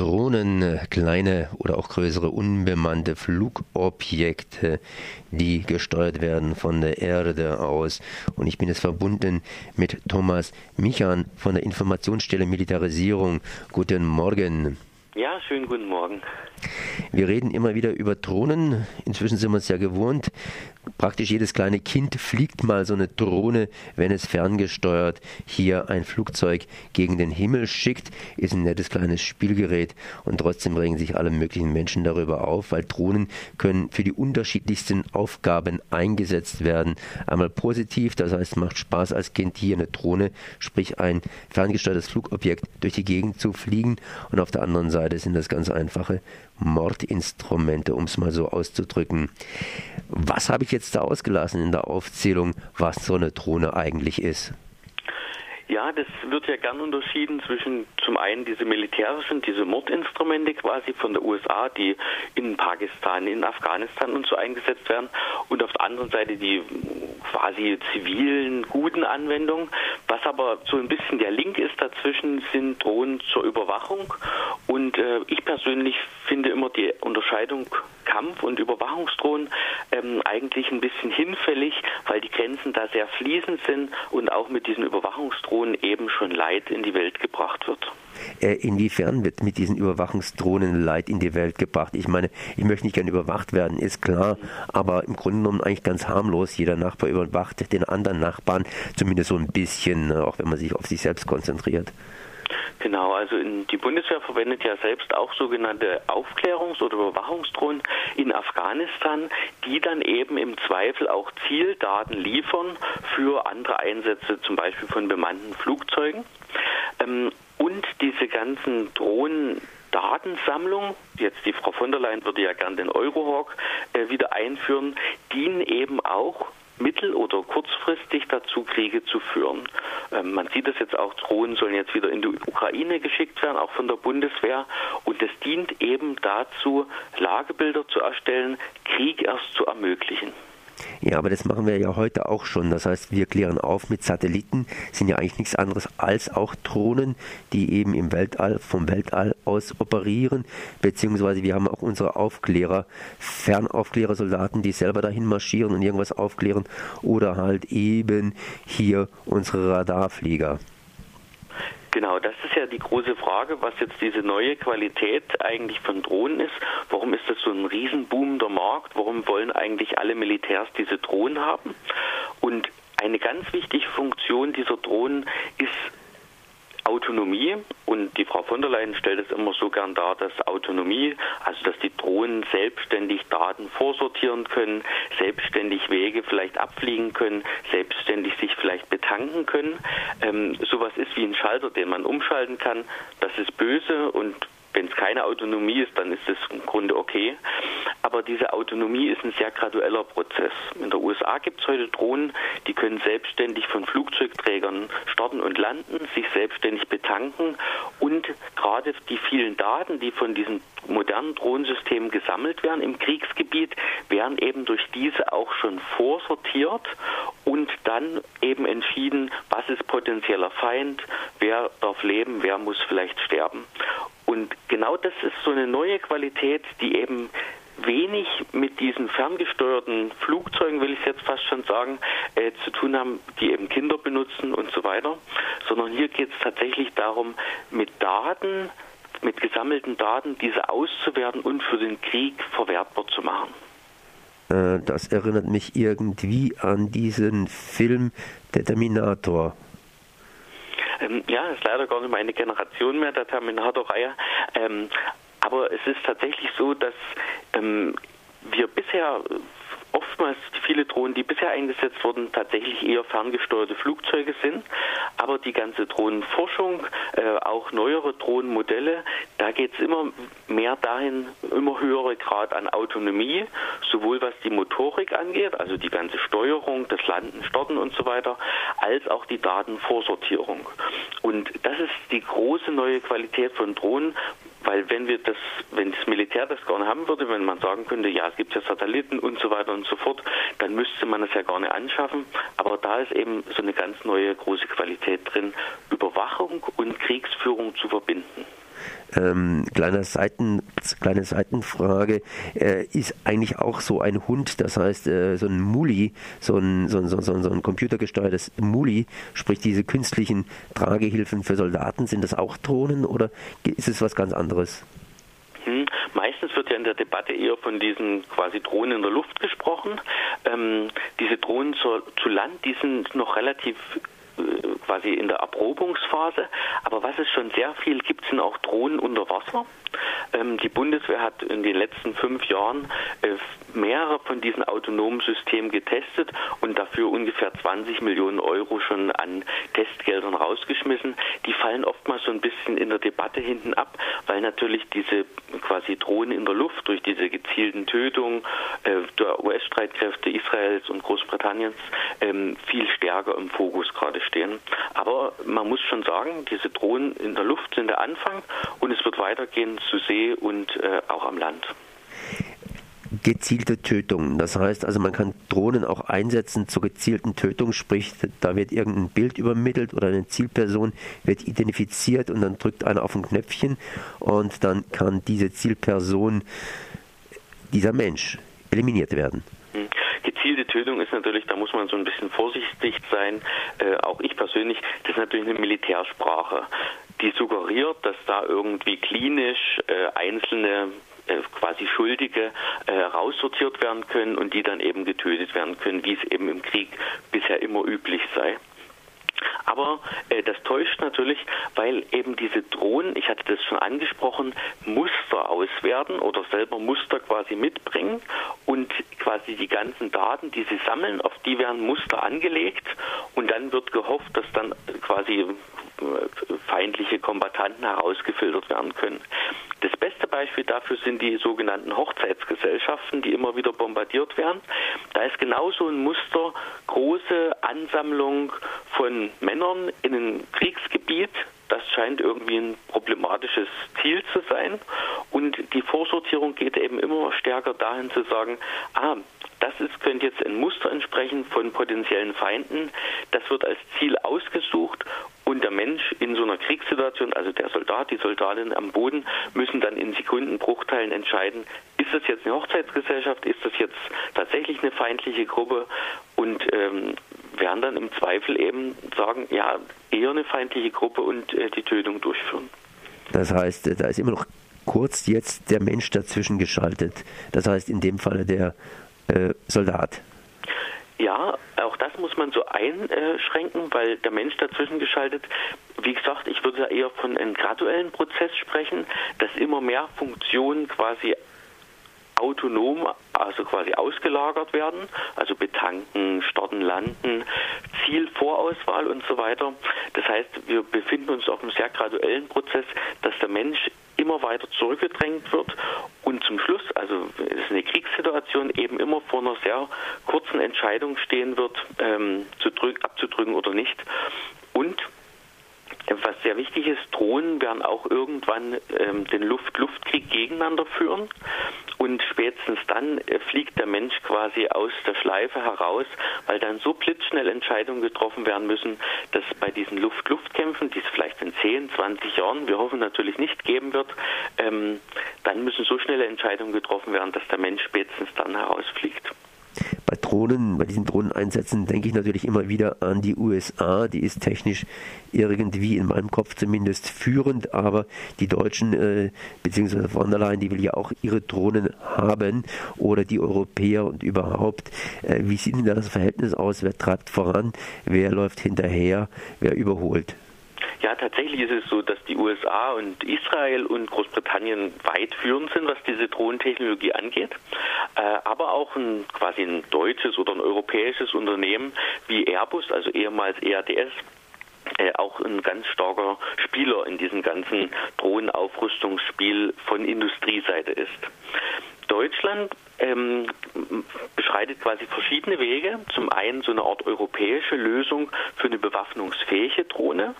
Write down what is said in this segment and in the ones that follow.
Drohnen, kleine oder auch größere unbemannte Flugobjekte, die gesteuert werden von der Erde aus. Und ich bin jetzt verbunden mit Thomas Michan von der Informationsstelle Militarisierung. Guten Morgen. Ja, schönen guten Morgen. Wir reden immer wieder über Drohnen. Inzwischen sind wir es ja gewohnt. Praktisch jedes kleine Kind fliegt mal so eine Drohne, wenn es ferngesteuert hier ein Flugzeug gegen den Himmel schickt. Ist ein nettes kleines Spielgerät und trotzdem regen sich alle möglichen Menschen darüber auf, weil Drohnen können für die unterschiedlichsten Aufgaben eingesetzt werden. Einmal positiv, das heißt, macht Spaß als Kind hier eine Drohne, sprich ein ferngesteuertes Flugobjekt durch die Gegend zu fliegen und auf der anderen Seite sind das ganz einfache Mordinstrumente, um es mal so auszudrücken. Was habe ich jetzt da ausgelassen in der Aufzählung, was so eine Drohne eigentlich ist? Ja, das wird ja gern unterschieden zwischen zum einen diese militärischen, diese Mordinstrumente quasi von der USA, die in Pakistan, in Afghanistan und so eingesetzt werden, und auf der anderen Seite die quasi zivilen, guten Anwendungen. Was aber so ein bisschen der Link ist dazwischen, sind Drohnen zur Überwachung. Und äh, ich persönlich finde immer die Unterscheidung Kampf- und Überwachungsdrohnen ähm, eigentlich ein bisschen hinfällig, weil die Grenzen da sehr fließend sind und auch mit diesen Überwachungsdrohnen eben schon Leid in die Welt gebracht wird. Äh, inwiefern wird mit diesen Überwachungsdrohnen Leid in die Welt gebracht? Ich meine, ich möchte nicht gerne überwacht werden, ist klar, aber im Grunde genommen eigentlich ganz harmlos. Jeder Nachbar überwacht den anderen Nachbarn, zumindest so ein bisschen, ne, auch wenn man sich auf sich selbst konzentriert. Genau, also in, die Bundeswehr verwendet ja selbst auch sogenannte Aufklärungs- oder Überwachungsdrohnen in Afghanistan, die dann eben im Zweifel auch Zieldaten liefern für andere Einsätze, zum Beispiel von bemannten Flugzeugen. Ähm, und diese ganzen Drohnen Datensammlung, jetzt die Frau von der Leyen würde ja gern den Eurohawk äh, wieder einführen, dienen eben auch mittel- oder kurzfristig dazu, Kriege zu führen. Ähm, man sieht es jetzt auch, Drohnen sollen jetzt wieder in die Ukraine geschickt werden, auch von der Bundeswehr. Und es dient eben dazu, Lagebilder zu erstellen, Krieg erst zu ermöglichen. Ja, aber das machen wir ja heute auch schon. Das heißt, wir klären auf mit Satelliten, sind ja eigentlich nichts anderes als auch Drohnen, die eben im Weltall, vom Weltall aus operieren, beziehungsweise wir haben auch unsere Aufklärer, Fernaufklärersoldaten, die selber dahin marschieren und irgendwas aufklären, oder halt eben hier unsere Radarflieger. Genau, das ist ja die große Frage, was jetzt diese neue Qualität eigentlich von Drohnen ist. Warum ist das so ein riesenboomender Markt? Warum wollen eigentlich alle Militärs diese Drohnen haben? Und eine ganz wichtige Funktion dieser Drohnen ist Autonomie und die Frau von der Leyen stellt es immer so gern dar, dass Autonomie, also dass die Drohnen selbstständig Daten vorsortieren können, selbstständig Wege vielleicht abfliegen können, selbstständig sich vielleicht betanken können. Ähm, sowas ist wie ein Schalter, den man umschalten kann. Das ist böse und wenn es keine Autonomie ist, dann ist es im Grunde okay. Aber diese Autonomie ist ein sehr gradueller Prozess. In der USA gibt es heute Drohnen, die können selbstständig von Flugzeugträgern starten und landen, sich selbstständig betanken und gerade die vielen Daten, die von diesen modernen Drohnensystemen gesammelt werden im Kriegsgebiet, werden eben durch diese auch schon vorsortiert und dann eben entschieden, was ist potenzieller Feind, wer darf leben, wer muss vielleicht sterben. Und genau das ist so eine neue Qualität, die eben wenig mit diesen ferngesteuerten Flugzeugen, will ich jetzt fast schon sagen, äh, zu tun haben, die eben Kinder benutzen und so weiter, sondern hier geht es tatsächlich darum, mit Daten, mit gesammelten Daten diese auszuwerten und für den Krieg verwertbar zu machen. Äh, das erinnert mich irgendwie an diesen Film Der Terminator. Ähm, ja, ist leider gar nicht meine Generation mehr, der Terminator-Reihe. Ähm, aber es ist tatsächlich so, dass ähm, wir bisher oftmals viele Drohnen, die bisher eingesetzt wurden, tatsächlich eher ferngesteuerte Flugzeuge sind. Aber die ganze Drohnenforschung, äh, auch neuere Drohnenmodelle, da geht es immer mehr dahin, immer höhere Grad an Autonomie, sowohl was die Motorik angeht, also die ganze Steuerung, das Landen, Starten und so weiter, als auch die Datenvorsortierung. Und das ist die große neue Qualität von Drohnen, weil wenn wir das, wenn das Militär das nicht haben würde, wenn man sagen könnte, ja, es gibt ja Satelliten und so weiter und so fort, dann müsste man es ja nicht anschaffen. Aber da ist eben so eine ganz neue große Qualität drin, Überwachung und Kriegsführung zu verbinden. Ähm, kleine, Seiten, kleine Seitenfrage, äh, ist eigentlich auch so ein Hund, das heißt äh, so ein Muli, so ein, so, ein, so, ein, so ein computergesteuertes Muli, sprich diese künstlichen Tragehilfen für Soldaten, sind das auch Drohnen oder ist es was ganz anderes? Hm, meistens wird ja in der Debatte eher von diesen quasi Drohnen in der Luft gesprochen. Ähm, diese Drohnen zu, zu Land, die sind noch relativ äh, quasi in der Erprobungsphase. Aber was es schon sehr viel gibt, sind auch Drohnen unter Wasser. Ähm, die Bundeswehr hat in den letzten fünf Jahren äh, mehrere von diesen autonomen Systemen getestet und dafür ungefähr 20 Millionen Euro schon an Testgeldern rausgeschmissen. Die fallen oftmals so ein bisschen in der Debatte hinten ab, weil natürlich diese quasi Drohnen in der Luft durch diese gezielten Tötungen äh, der US-Streitkräfte Israels und Großbritanniens ähm, viel stärker im Fokus gerade stehen. Aber man muss schon sagen, diese Drohnen in der Luft sind der Anfang und es wird weitergehen zu See und äh, auch am Land gezielte Tötung. Das heißt also, man kann Drohnen auch einsetzen zur gezielten Tötung, sprich, da wird irgendein Bild übermittelt oder eine Zielperson wird identifiziert und dann drückt einer auf ein Knöpfchen und dann kann diese Zielperson, dieser Mensch, eliminiert werden. Hm. Gezielte Tötung ist natürlich, da muss man so ein bisschen vorsichtig sein. Äh, auch ich persönlich, das ist natürlich eine Militärsprache die suggeriert, dass da irgendwie klinisch äh, einzelne quasi Schuldige äh, raussortiert werden können und die dann eben getötet werden können, wie es eben im Krieg bisher immer üblich sei. Aber äh, das täuscht natürlich, weil eben diese Drohnen, ich hatte das schon angesprochen, Muster auswerten oder selber Muster quasi mitbringen und quasi die ganzen Daten, die sie sammeln, auf die werden Muster angelegt und dann wird gehofft, dass dann quasi feindliche Kombattanten herausgefiltert werden können. Das beste Beispiel dafür sind die sogenannten Hochzeitsgesellschaften, die immer wieder bombardiert werden. Da ist genauso ein Muster, große Ansammlung von Männern in einem Kriegsgebiet. Das scheint irgendwie ein problematisches Ziel zu sein. Und die Vorsortierung geht eben immer stärker dahin zu sagen, ah, das ist, könnte jetzt ein Muster entsprechen von potenziellen Feinden. Das wird als Ziel ausgesucht und der Mensch in so einer Kriegssituation, also der Soldat, die Soldatin am Boden, müssen dann in Sekundenbruchteilen entscheiden, ist das jetzt eine Hochzeitsgesellschaft, ist das jetzt tatsächlich eine feindliche Gruppe und ähm, werden dann im Zweifel eben sagen, ja, eher eine feindliche Gruppe und äh, die Tötung durchführen. Das heißt, da ist immer noch kurz jetzt der Mensch dazwischen geschaltet. Das heißt in dem Falle der äh, Soldat. Ja, auch das muss man so einschränken, weil der Mensch dazwischen geschaltet, wie gesagt, ich würde eher von einem graduellen Prozess sprechen, dass immer mehr Funktionen quasi autonom, also quasi ausgelagert werden, also betanken, starten, landen, Zielvorauswahl und so weiter. Das heißt, wir befinden uns auf einem sehr graduellen Prozess, dass der Mensch immer weiter zurückgedrängt wird und zum Schluss, also es ist eine Kriegssituation, eben immer vor einer sehr kurzen Entscheidung stehen wird, ähm, zu abzudrücken oder nicht. Und was sehr wichtig ist, Drohnen werden auch irgendwann ähm, den Luft-Luft-Krieg gegeneinander führen und spätestens dann äh, fliegt der Mensch quasi aus der Schleife heraus, weil dann so blitzschnell Entscheidungen getroffen werden müssen, dass bei diesen Luft-Luft-Kämpfen, die es vielleicht in 10, 20 Jahren, wir hoffen natürlich nicht geben wird, ähm, dann müssen so schnelle Entscheidungen getroffen werden, dass der Mensch spätestens dann herausfliegt. Bei Drohnen, bei diesen Drohneneinsätzen denke ich natürlich immer wieder an die USA. Die ist technisch irgendwie in meinem Kopf zumindest führend, aber die Deutschen äh, bzw. von der Leyen, die will ja auch ihre Drohnen haben oder die Europäer und überhaupt. Äh, wie sieht denn da das Verhältnis aus? Wer treibt voran? Wer läuft hinterher? Wer überholt? Ja, tatsächlich ist es so, dass die USA und Israel und Großbritannien weit führend sind, was diese Drohnentechnologie angeht. Äh, aber auch ein quasi ein deutsches oder ein europäisches Unternehmen wie Airbus, also ehemals EADS, äh, auch ein ganz starker Spieler in diesem ganzen Drohnenaufrüstungsspiel von Industrieseite ist. Deutschland ähm, beschreitet quasi verschiedene Wege. Zum einen so eine Art europäische Lösung für eine bewaffnungsfähige Drohne.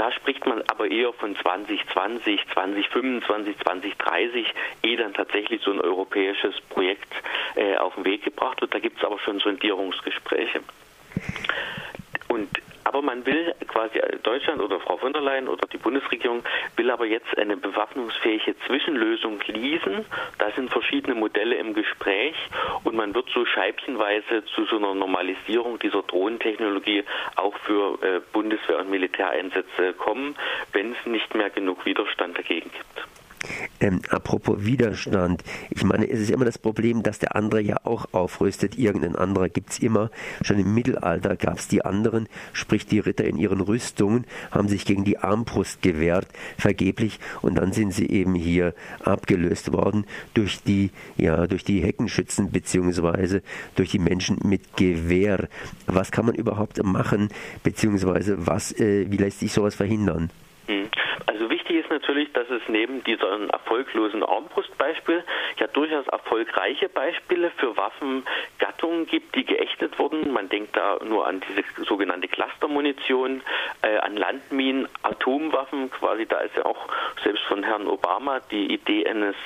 Da spricht man aber eher von 2020, 2025, 2030, ehe dann tatsächlich so ein europäisches Projekt äh, auf den Weg gebracht wird. Da gibt es aber schon Sondierungsgespräche. Und Aber man will quasi Deutschland oder Frau von der Leyen oder die Bundesregierung will aber jetzt eine bewaffnungsfähige Zwischenlösung leasen. Da sind verschiedene Modelle im Gespräch und man wird so scheibchenweise zu so einer Normalisierung dieser Drohnentechnologie auch für äh, Bundeswehr- und Militäreinsätze kommen, wenn es nicht mehr genug Widerstand dagegen gibt. Ähm, apropos Widerstand, ich meine, es ist immer das Problem, dass der andere ja auch aufrüstet. Irgendein anderer gibt es immer. Schon im Mittelalter gab es die anderen, sprich die Ritter in ihren Rüstungen haben sich gegen die Armbrust gewehrt, vergeblich, und dann sind sie eben hier abgelöst worden durch die, ja, durch die Heckenschützen beziehungsweise durch die Menschen mit Gewehr. Was kann man überhaupt machen, beziehungsweise was, äh, wie lässt sich sowas verhindern? Hm. Also wichtig ist natürlich, dass es neben diesem erfolglosen Armbrustbeispiel ja durchaus erfolgreiche Beispiele für Waffengattungen gibt, die geächtet wurden. Man denkt da nur an diese sogenannte Clustermunition, äh, an Landminen, Atomwaffen, quasi da ist ja auch selbst von Herrn Obama die Idee eines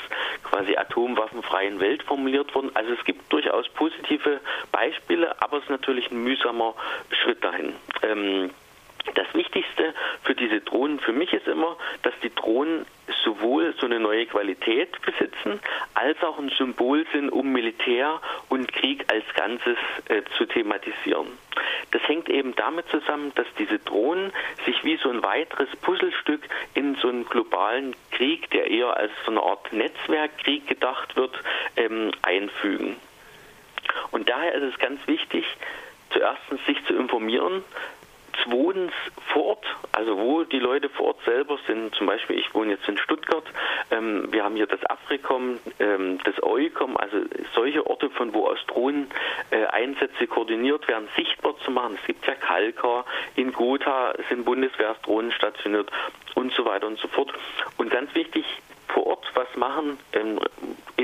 quasi atomwaffenfreien Welt formuliert worden. Also es gibt durchaus positive Beispiele, aber es ist natürlich ein mühsamer Schritt dahin. Ähm, das Wichtigste für diese Drohnen für mich ist immer, dass die Drohnen sowohl so eine neue Qualität besitzen, als auch ein Symbol sind, um Militär und Krieg als Ganzes äh, zu thematisieren. Das hängt eben damit zusammen, dass diese Drohnen sich wie so ein weiteres Puzzlestück in so einen globalen Krieg, der eher als so eine Art Netzwerkkrieg gedacht wird, ähm, einfügen. Und daher ist es ganz wichtig, zuerst sich zu informieren, Zweitens vor Ort, also wo die Leute vor Ort selber sind, zum Beispiel ich wohne jetzt in Stuttgart, ähm, wir haben hier das Afrikom, ähm, das EUCOM, also solche Orte, von wo aus Drohnen äh, koordiniert werden, sichtbar zu machen. Es gibt ja Kalkar, in Gotha sind Bundeswehrsdrohnen stationiert und so weiter und so fort. Und ganz wichtig, vor Ort was machen, ähm,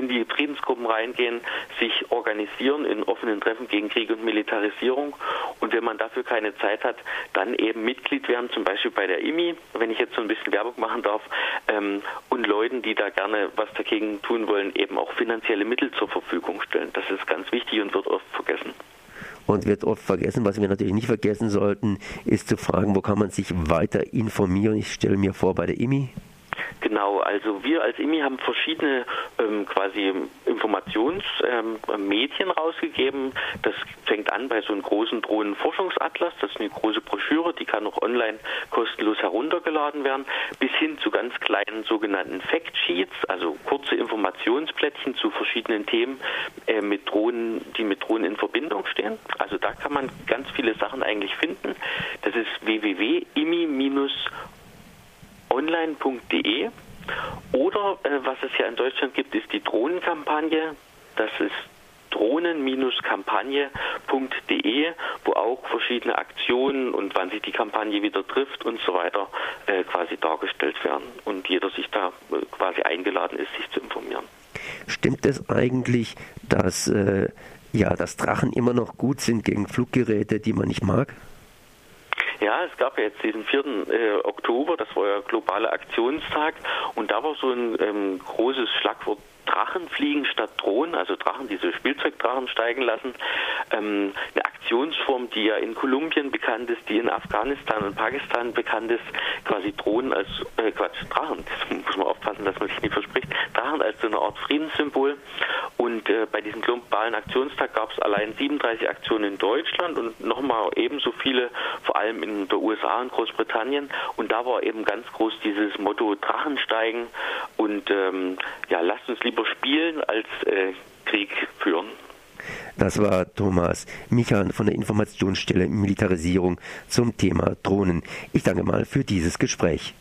in die Friedensgruppen reingehen, sich organisieren in offenen Treffen gegen Krieg und Militarisierung. Und wenn man dafür keine Zeit hat, dann eben Mitglied werden, zum Beispiel bei der IMI, wenn ich jetzt so ein bisschen Werbung machen darf, ähm, und Leuten, die da gerne was dagegen tun wollen, eben auch finanzielle Mittel zur Verfügung stellen. Das ist ganz wichtig und wird oft vergessen und wird oft vergessen. Was wir natürlich nicht vergessen sollten, ist zu fragen, wo kann man sich weiter informieren. Ich stelle mir vor, bei der IMI. Genau, also wir als IMI haben verschiedene ähm, quasi Informationsmedien ähm, rausgegeben. Das fängt an bei so einem großen Drohnenforschungsatlas, das ist eine große Broschüre, die kann auch online kostenlos heruntergeladen werden, bis hin zu ganz kleinen sogenannten Factsheets, also kurze Informationsplättchen zu verschiedenen Themen äh, mit Drohnen, die mit Drohnen in Verbindung stehen. Also da kann man ganz viele Sachen eigentlich finden. Das ist www.imi- online.de oder äh, was es ja in Deutschland gibt, ist die Drohnenkampagne. Das ist drohnen-kampagne.de, wo auch verschiedene Aktionen und wann sich die Kampagne wieder trifft und so weiter äh, quasi dargestellt werden und jeder sich da äh, quasi eingeladen ist, sich zu informieren. Stimmt es eigentlich, dass äh, ja, dass Drachen immer noch gut sind gegen Fluggeräte, die man nicht mag? Ja, es gab ja jetzt diesen 4. Äh, Oktober, das war ja globaler Aktionstag und da war so ein ähm, großes Schlagwort Drachen fliegen statt Drohnen, also Drachen, diese Spielzeugdrachen steigen lassen. Ähm, eine Aktionsform, die ja in Kolumbien bekannt ist, die in Afghanistan und Pakistan bekannt ist, quasi Drohnen als, äh, Quatsch, Drachen, das muss man aufpassen, dass man sich nicht verspricht, Drachen als so eine Art Friedenssymbol. Und äh, bei diesem globalen Aktionstag gab es allein 37 Aktionen in Deutschland und nochmal ebenso viele, vor allem in der USA und Großbritannien. Und da war eben ganz groß dieses Motto Drachen steigen und ähm, ja, lasst uns lieber spielen als äh, Krieg führen. Das war Thomas Michan von der Informationsstelle Militarisierung zum Thema Drohnen. Ich danke mal für dieses Gespräch.